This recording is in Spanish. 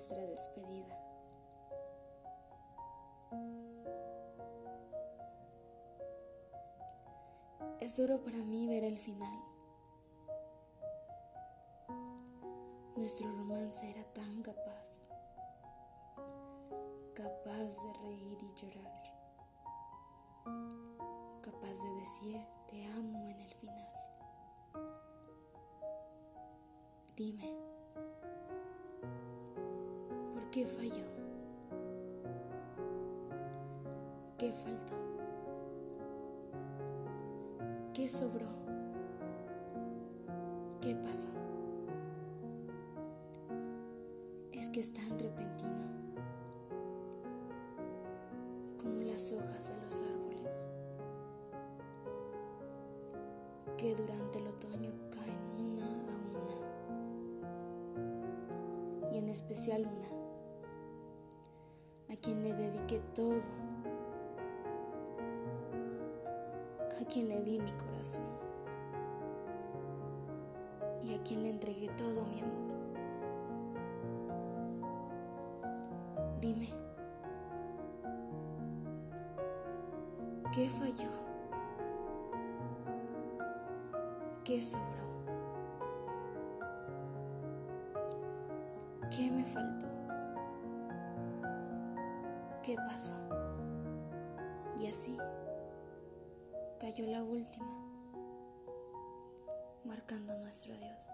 nuestra despedida. Es duro para mí ver el final. Nuestro romance era tan capaz, capaz de reír y llorar, capaz de decir te amo en el final. Dime, ¿por qué falló? ¿Qué faltó? ¿Qué sobró? ¿Qué pasó? Es que es tan repentino como las hojas de los árboles que durante el otoño caen una a una y en especial una a quien le dediqué todo a quien le di mi corazón y a quien le entregué todo mi amor. Dime, ¿qué falló? ¿Qué sobró? ¿Qué me faltó? ¿Qué pasó? Y así cayó la última, marcando nuestro Dios.